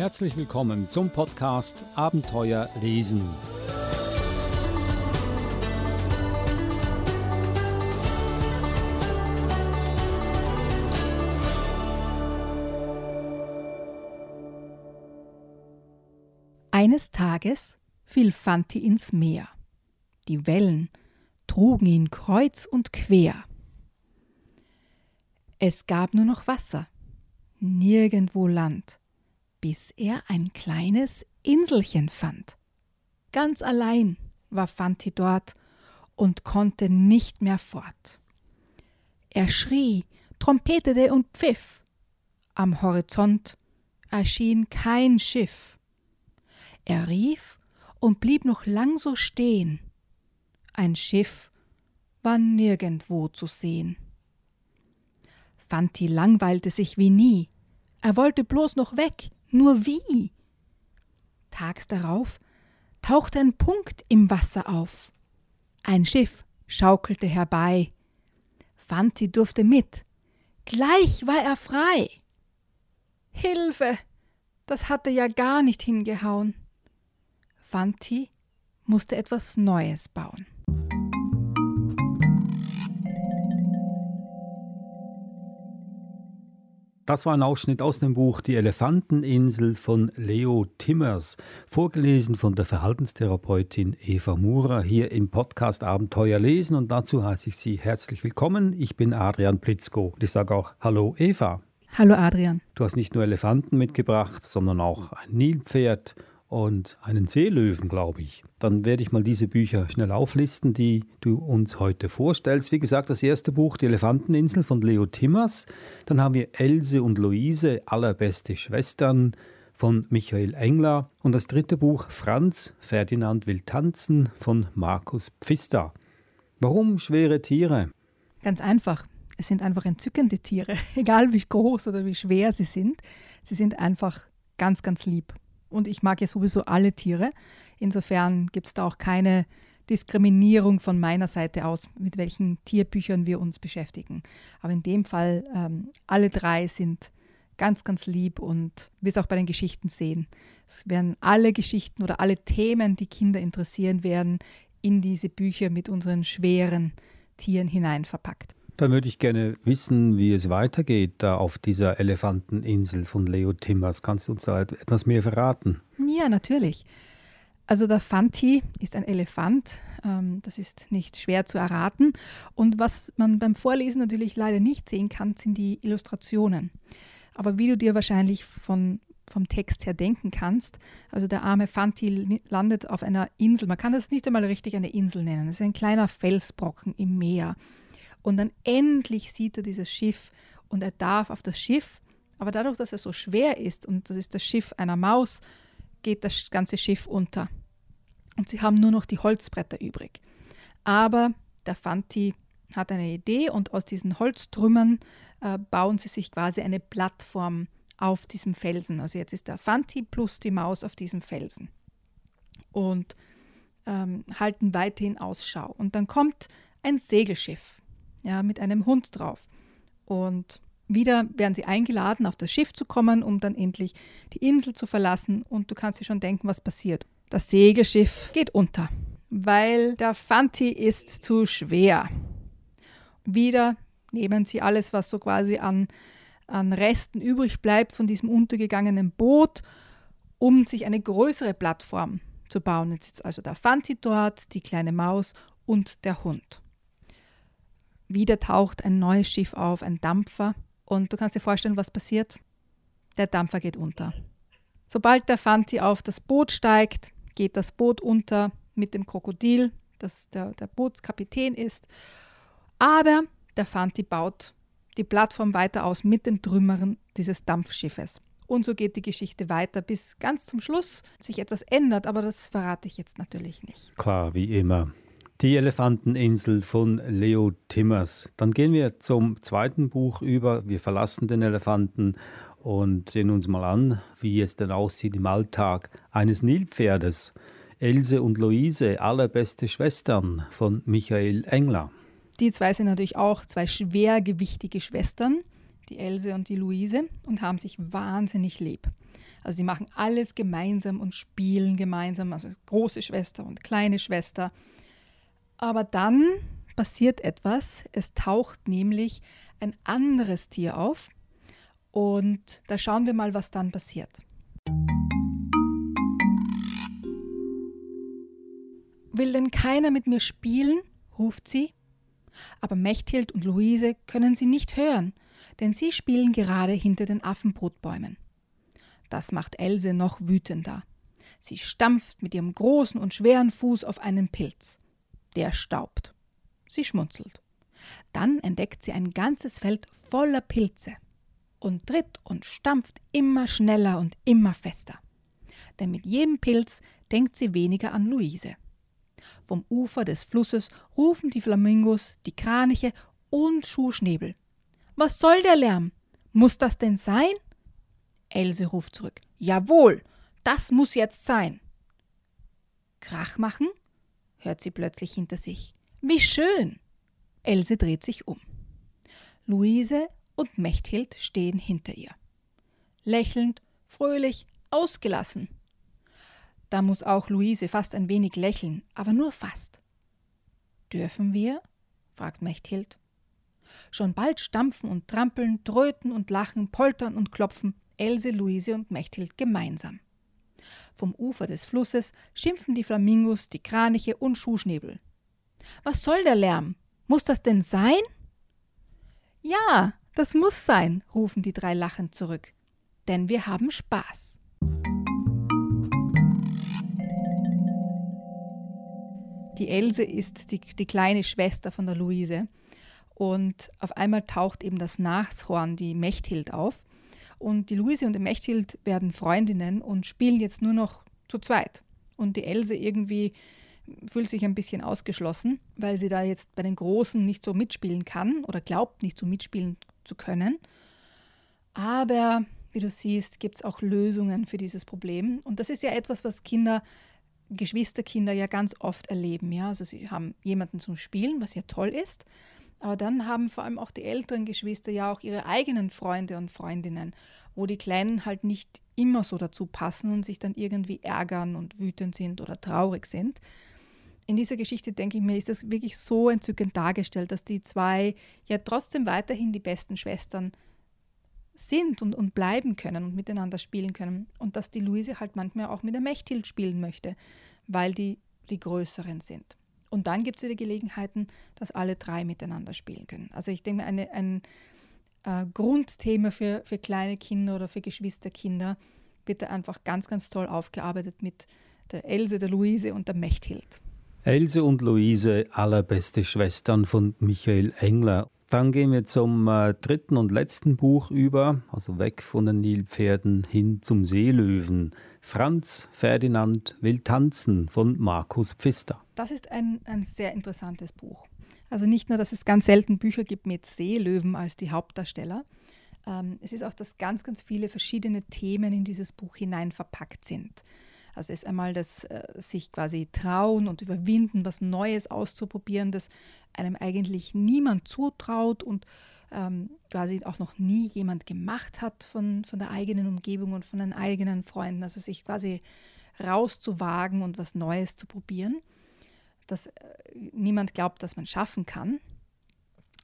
Herzlich willkommen zum Podcast Abenteuer lesen. Eines Tages fiel Fanti ins Meer. Die Wellen trugen ihn kreuz und quer. Es gab nur noch Wasser, nirgendwo Land bis er ein kleines Inselchen fand. Ganz allein war Fanti dort und konnte nicht mehr fort. Er schrie, trompetete und pfiff. Am Horizont erschien kein Schiff. Er rief und blieb noch lang so stehen. Ein Schiff war nirgendwo zu sehen. Fanti langweilte sich wie nie. Er wollte bloß noch weg, nur wie? Tags darauf tauchte ein Punkt im Wasser auf. Ein Schiff schaukelte herbei. Fanti durfte mit. Gleich war er frei. Hilfe! Das hatte ja gar nicht hingehauen. Fanti musste etwas Neues bauen. Das war ein Ausschnitt aus dem Buch Die Elefanteninsel von Leo Timmers, vorgelesen von der Verhaltenstherapeutin Eva Murer hier im Podcast Abenteuer lesen und dazu heiße ich Sie herzlich willkommen. Ich bin Adrian Plitzko und ich sage auch Hallo Eva. Hallo Adrian. Du hast nicht nur Elefanten mitgebracht, sondern auch ein Nilpferd und einen Seelöwen, glaube ich. Dann werde ich mal diese Bücher schnell auflisten, die du uns heute vorstellst. Wie gesagt, das erste Buch, Die Elefanteninsel von Leo Timmers. Dann haben wir Else und Luise, allerbeste Schwestern von Michael Engler. Und das dritte Buch, Franz Ferdinand will tanzen von Markus Pfister. Warum schwere Tiere? Ganz einfach. Es sind einfach entzückende Tiere, egal wie groß oder wie schwer sie sind. Sie sind einfach ganz, ganz lieb. Und ich mag ja sowieso alle Tiere. Insofern gibt es da auch keine Diskriminierung von meiner Seite aus, mit welchen Tierbüchern wir uns beschäftigen. Aber in dem Fall, ähm, alle drei sind ganz, ganz lieb und wir es auch bei den Geschichten sehen. Es werden alle Geschichten oder alle Themen, die Kinder interessieren werden, in diese Bücher mit unseren schweren Tieren hinein verpackt. Dann würde ich gerne wissen, wie es weitergeht da auf dieser Elefanteninsel von Leo Timmers. Kannst du uns da etwas mehr verraten? Ja, natürlich. Also der Fanti ist ein Elefant. Ähm, das ist nicht schwer zu erraten. Und was man beim Vorlesen natürlich leider nicht sehen kann, sind die Illustrationen. Aber wie du dir wahrscheinlich von, vom Text her denken kannst, also der arme Fanti landet auf einer Insel. Man kann das nicht einmal richtig eine Insel nennen. Es ist ein kleiner Felsbrocken im Meer. Und dann endlich sieht er dieses Schiff und er darf auf das Schiff, aber dadurch, dass er so schwer ist und das ist das Schiff einer Maus, geht das ganze Schiff unter. Und sie haben nur noch die Holzbretter übrig. Aber der Fanti hat eine Idee und aus diesen Holztrümmern äh, bauen sie sich quasi eine Plattform auf diesem Felsen. Also jetzt ist der Fanti plus die Maus auf diesem Felsen und ähm, halten weiterhin Ausschau. Und dann kommt ein Segelschiff ja, mit einem Hund drauf. Und wieder werden sie eingeladen, auf das Schiff zu kommen, um dann endlich die Insel zu verlassen. Und du kannst dir schon denken, was passiert. Das Segelschiff geht unter, weil der Fanti ist zu schwer. Wieder nehmen sie alles, was so quasi an, an Resten übrig bleibt von diesem untergegangenen Boot, um sich eine größere Plattform zu bauen. Jetzt sitzt also der Fanti dort, die kleine Maus und der Hund. Wieder taucht ein neues Schiff auf, ein Dampfer. Und du kannst dir vorstellen, was passiert? Der Dampfer geht unter. Sobald der Fanti auf das Boot steigt, geht das Boot unter mit dem Krokodil, das der, der Bootskapitän ist. Aber der Fanti baut die Plattform weiter aus mit den Trümmern dieses Dampfschiffes. Und so geht die Geschichte weiter, bis ganz zum Schluss sich etwas ändert, aber das verrate ich jetzt natürlich nicht. Klar, wie immer. Die Elefanteninsel von Leo Timmers. Dann gehen wir zum zweiten Buch über. Wir verlassen den Elefanten und sehen uns mal an, wie es denn aussieht im Alltag eines Nilpferdes. Else und Luise, allerbeste Schwestern von Michael Engler. Die zwei sind natürlich auch zwei schwergewichtige Schwestern, die Else und die Luise, und haben sich wahnsinnig lieb. Also sie machen alles gemeinsam und spielen gemeinsam, also große Schwester und kleine Schwester. Aber dann passiert etwas. Es taucht nämlich ein anderes Tier auf. Und da schauen wir mal, was dann passiert. Will denn keiner mit mir spielen? ruft sie. Aber Mechthild und Luise können sie nicht hören, denn sie spielen gerade hinter den Affenbrotbäumen. Das macht Else noch wütender. Sie stampft mit ihrem großen und schweren Fuß auf einen Pilz. Der staubt. Sie schmunzelt. Dann entdeckt sie ein ganzes Feld voller Pilze und tritt und stampft immer schneller und immer fester. Denn mit jedem Pilz denkt sie weniger an Luise. Vom Ufer des Flusses rufen die Flamingos, die Kraniche und Schuhschnäbel. Was soll der Lärm? Muss das denn sein? Else ruft zurück. Jawohl, das muss jetzt sein. Krach machen? Hört sie plötzlich hinter sich. Wie schön! Else dreht sich um. Luise und Mechthild stehen hinter ihr. Lächelnd, fröhlich, ausgelassen. Da muss auch Luise fast ein wenig lächeln, aber nur fast. Dürfen wir? fragt Mechthild. Schon bald stampfen und trampeln, tröten und lachen, poltern und klopfen Else, Luise und Mechthild gemeinsam. Vom Ufer des Flusses schimpfen die Flamingos, die Kraniche und Schuhschnäbel. Was soll der Lärm? Muss das denn sein? Ja, das muss sein, rufen die drei lachend zurück. Denn wir haben Spaß. Die Else ist die, die kleine Schwester von der Luise. Und auf einmal taucht eben das Nashorn, die Mechthild, auf. Und die Luise und die Mechthild werden Freundinnen und spielen jetzt nur noch zu zweit. Und die Else irgendwie fühlt sich ein bisschen ausgeschlossen, weil sie da jetzt bei den Großen nicht so mitspielen kann oder glaubt nicht so mitspielen zu können. Aber wie du siehst, gibt es auch Lösungen für dieses Problem. Und das ist ja etwas, was Kinder, Geschwisterkinder ja ganz oft erleben. Ja? Also sie haben jemanden zum Spielen, was ja toll ist. Aber dann haben vor allem auch die älteren Geschwister ja auch ihre eigenen Freunde und Freundinnen, wo die Kleinen halt nicht immer so dazu passen und sich dann irgendwie ärgern und wütend sind oder traurig sind. In dieser Geschichte, denke ich mir, ist das wirklich so entzückend dargestellt, dass die zwei ja trotzdem weiterhin die besten Schwestern sind und, und bleiben können und miteinander spielen können. Und dass die Luise halt manchmal auch mit der Mechthild spielen möchte, weil die die Größeren sind. Und dann gibt es wieder Gelegenheiten, dass alle drei miteinander spielen können. Also ich denke, eine, ein äh, Grundthema für, für kleine Kinder oder für Geschwisterkinder wird da einfach ganz, ganz toll aufgearbeitet mit der Else, der Luise und der Mechthild. Else und Luise, allerbeste Schwestern von Michael Engler. Dann gehen wir zum äh, dritten und letzten Buch über, also weg von den Nilpferden hin zum Seelöwen. Franz Ferdinand will tanzen von Markus Pfister. Das ist ein, ein sehr interessantes Buch. Also nicht nur, dass es ganz selten Bücher gibt mit Seelöwen als die Hauptdarsteller. Ähm, es ist auch, dass ganz, ganz viele verschiedene Themen in dieses Buch hinein verpackt sind. Also ist einmal das äh, sich quasi trauen und überwinden, was Neues auszuprobieren, das einem eigentlich niemand zutraut und ähm, quasi auch noch nie jemand gemacht hat von, von der eigenen Umgebung und von den eigenen Freunden. Also sich quasi rauszuwagen und was Neues zu probieren, dass äh, niemand glaubt, dass man schaffen kann.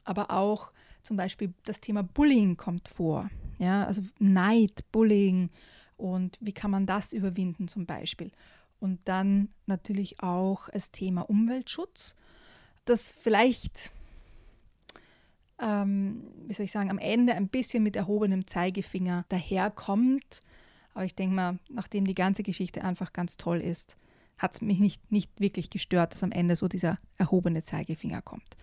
Aber auch zum Beispiel das Thema Bullying kommt vor. Ja, also Neid, Bullying und wie kann man das überwinden zum Beispiel. Und dann natürlich auch das Thema Umweltschutz, das vielleicht ähm, wie soll ich sagen, am Ende ein bisschen mit erhobenem Zeigefinger daherkommt. Aber ich denke mal, nachdem die ganze Geschichte einfach ganz toll ist, hat es mich nicht, nicht wirklich gestört, dass am Ende so dieser erhobene Zeigefinger kommt.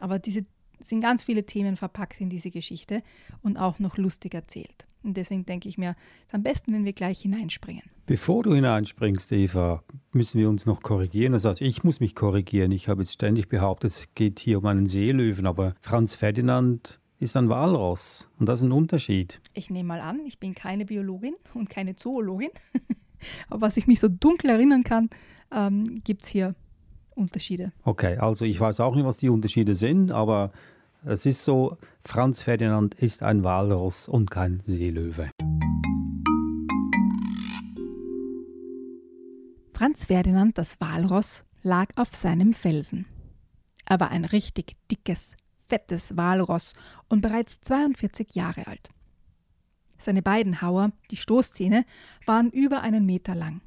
Aber diese sind ganz viele Themen verpackt in diese Geschichte und auch noch lustig erzählt. Und deswegen denke ich mir, es ist am besten, wenn wir gleich hineinspringen. Bevor du hineinspringst, Eva, müssen wir uns noch korrigieren. Das heißt, ich muss mich korrigieren. Ich habe jetzt ständig behauptet, es geht hier um einen Seelöwen, aber Franz Ferdinand ist ein Walross. Und das ist ein Unterschied. Ich nehme mal an, ich bin keine Biologin und keine Zoologin. aber was ich mich so dunkel erinnern kann, ähm, gibt es hier Unterschiede. Okay, also ich weiß auch nicht, was die Unterschiede sind, aber Es ist so, Franz Ferdinand ist ein Walross und kein Seelöwe. Franz Ferdinand, das Walross, lag auf seinem Felsen. Er war ein richtig dickes, fettes Walross und bereits 42 Jahre alt. Seine beiden Hauer, die Stoßzähne, waren über einen Meter lang.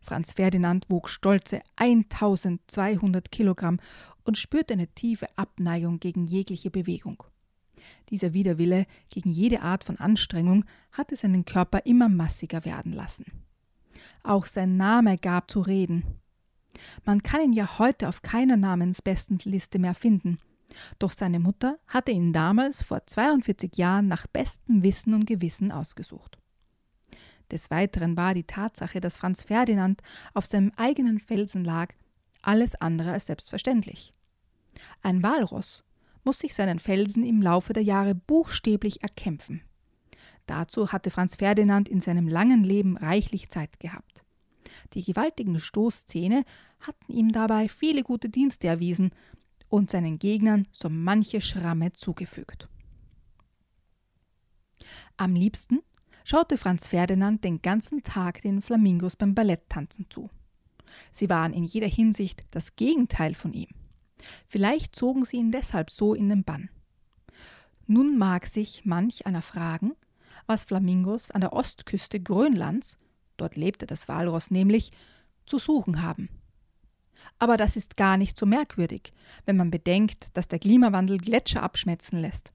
Franz Ferdinand wog stolze 1200 Kilogramm und spürte eine tiefe Abneigung gegen jegliche Bewegung. Dieser Widerwille gegen jede Art von Anstrengung hatte seinen Körper immer massiger werden lassen. Auch sein Name gab zu reden. Man kann ihn ja heute auf keiner Namensbestenliste mehr finden. Doch seine Mutter hatte ihn damals vor 42 Jahren nach bestem Wissen und Gewissen ausgesucht. Des Weiteren war die Tatsache, dass Franz Ferdinand auf seinem eigenen Felsen lag, alles andere als selbstverständlich. Ein Walross muss sich seinen Felsen im Laufe der Jahre buchstäblich erkämpfen. Dazu hatte Franz Ferdinand in seinem langen Leben reichlich Zeit gehabt. Die gewaltigen Stoßzähne hatten ihm dabei viele gute Dienste erwiesen und seinen Gegnern so manche Schramme zugefügt. Am liebsten schaute Franz Ferdinand den ganzen Tag den Flamingos beim Balletttanzen zu. Sie waren in jeder Hinsicht das Gegenteil von ihm. Vielleicht zogen sie ihn deshalb so in den Bann. Nun mag sich manch einer fragen, was Flamingos an der Ostküste Grönlands, dort lebte das Walross nämlich, zu suchen haben. Aber das ist gar nicht so merkwürdig, wenn man bedenkt, dass der Klimawandel Gletscher abschmelzen lässt.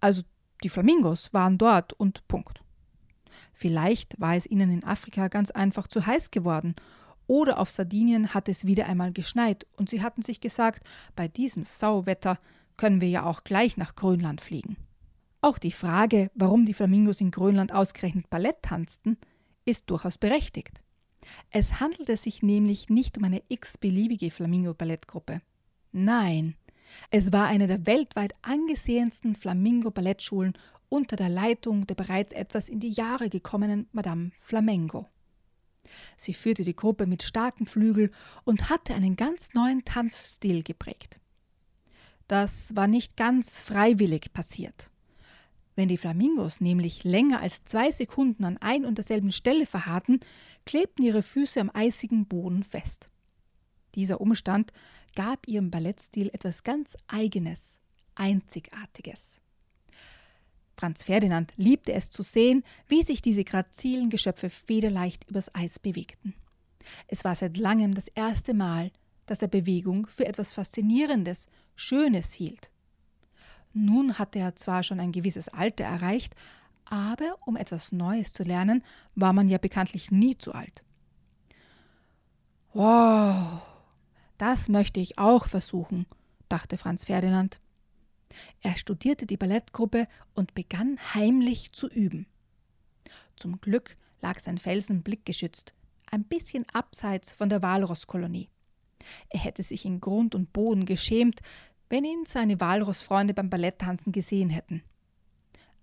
Also die Flamingos waren dort und Punkt. Vielleicht war es ihnen in Afrika ganz einfach zu heiß geworden oder auf Sardinien hat es wieder einmal geschneit und sie hatten sich gesagt, bei diesem Sauwetter können wir ja auch gleich nach Grönland fliegen. Auch die Frage, warum die Flamingos in Grönland ausgerechnet Ballett tanzten, ist durchaus berechtigt. Es handelte sich nämlich nicht um eine x-beliebige Flamingo-Ballettgruppe. Nein, es war eine der weltweit angesehensten Flamingo-Ballettschulen unter der Leitung der bereits etwas in die Jahre gekommenen Madame Flamengo. Sie führte die Gruppe mit starkem Flügel und hatte einen ganz neuen Tanzstil geprägt. Das war nicht ganz freiwillig passiert. Wenn die Flamingos nämlich länger als zwei Sekunden an ein und derselben Stelle verharrten, klebten ihre Füße am eisigen Boden fest. Dieser Umstand gab ihrem Ballettstil etwas ganz Eigenes, Einzigartiges. Franz Ferdinand liebte es zu sehen, wie sich diese grazilen Geschöpfe federleicht übers Eis bewegten. Es war seit langem das erste Mal, dass er Bewegung für etwas Faszinierendes, Schönes hielt. Nun hatte er zwar schon ein gewisses Alter erreicht, aber um etwas Neues zu lernen, war man ja bekanntlich nie zu alt. Wow, das möchte ich auch versuchen, dachte Franz Ferdinand. Er studierte die Ballettgruppe und begann heimlich zu üben. Zum Glück lag sein Felsen blickgeschützt, ein bisschen abseits von der Walrosskolonie. Er hätte sich in Grund und Boden geschämt, wenn ihn seine Walrossfreunde beim Balletttanzen gesehen hätten.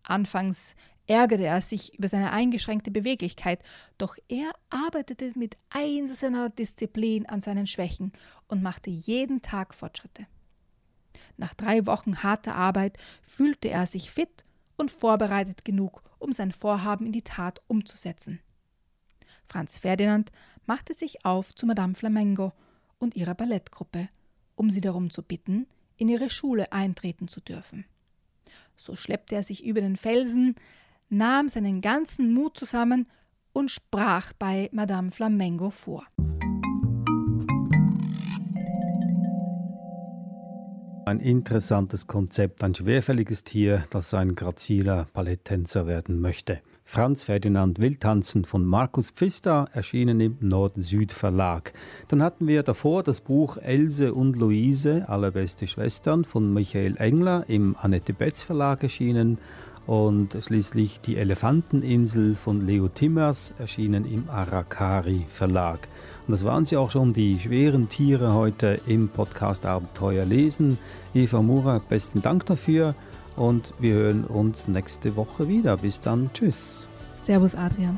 Anfangs ärgerte er sich über seine eingeschränkte Beweglichkeit, doch er arbeitete mit einzelner Disziplin an seinen Schwächen und machte jeden Tag Fortschritte. Nach drei Wochen harter Arbeit fühlte er sich fit und vorbereitet genug, um sein Vorhaben in die Tat umzusetzen. Franz Ferdinand machte sich auf zu Madame Flamengo und ihrer Ballettgruppe, um sie darum zu bitten, in ihre Schule eintreten zu dürfen. So schleppte er sich über den Felsen, nahm seinen ganzen Mut zusammen und sprach bei Madame Flamengo vor. Ein interessantes Konzept, ein schwerfälliges Tier, das ein graziler Balletttänzer werden möchte. Franz Ferdinand Wildtanzen von Markus Pfister, erschienen im Nord-Süd-Verlag. Dann hatten wir davor das Buch Else und Luise, allerbeste Schwestern von Michael Engler im Annette Betz Verlag erschienen und schließlich Die Elefanteninsel von Leo Timmers, erschienen im Arakari Verlag. Und das waren sie auch schon, die schweren Tiere heute im Podcast Abenteuer lesen. Eva Mura, besten Dank dafür und wir hören uns nächste Woche wieder. Bis dann, tschüss. Servus, Adrian.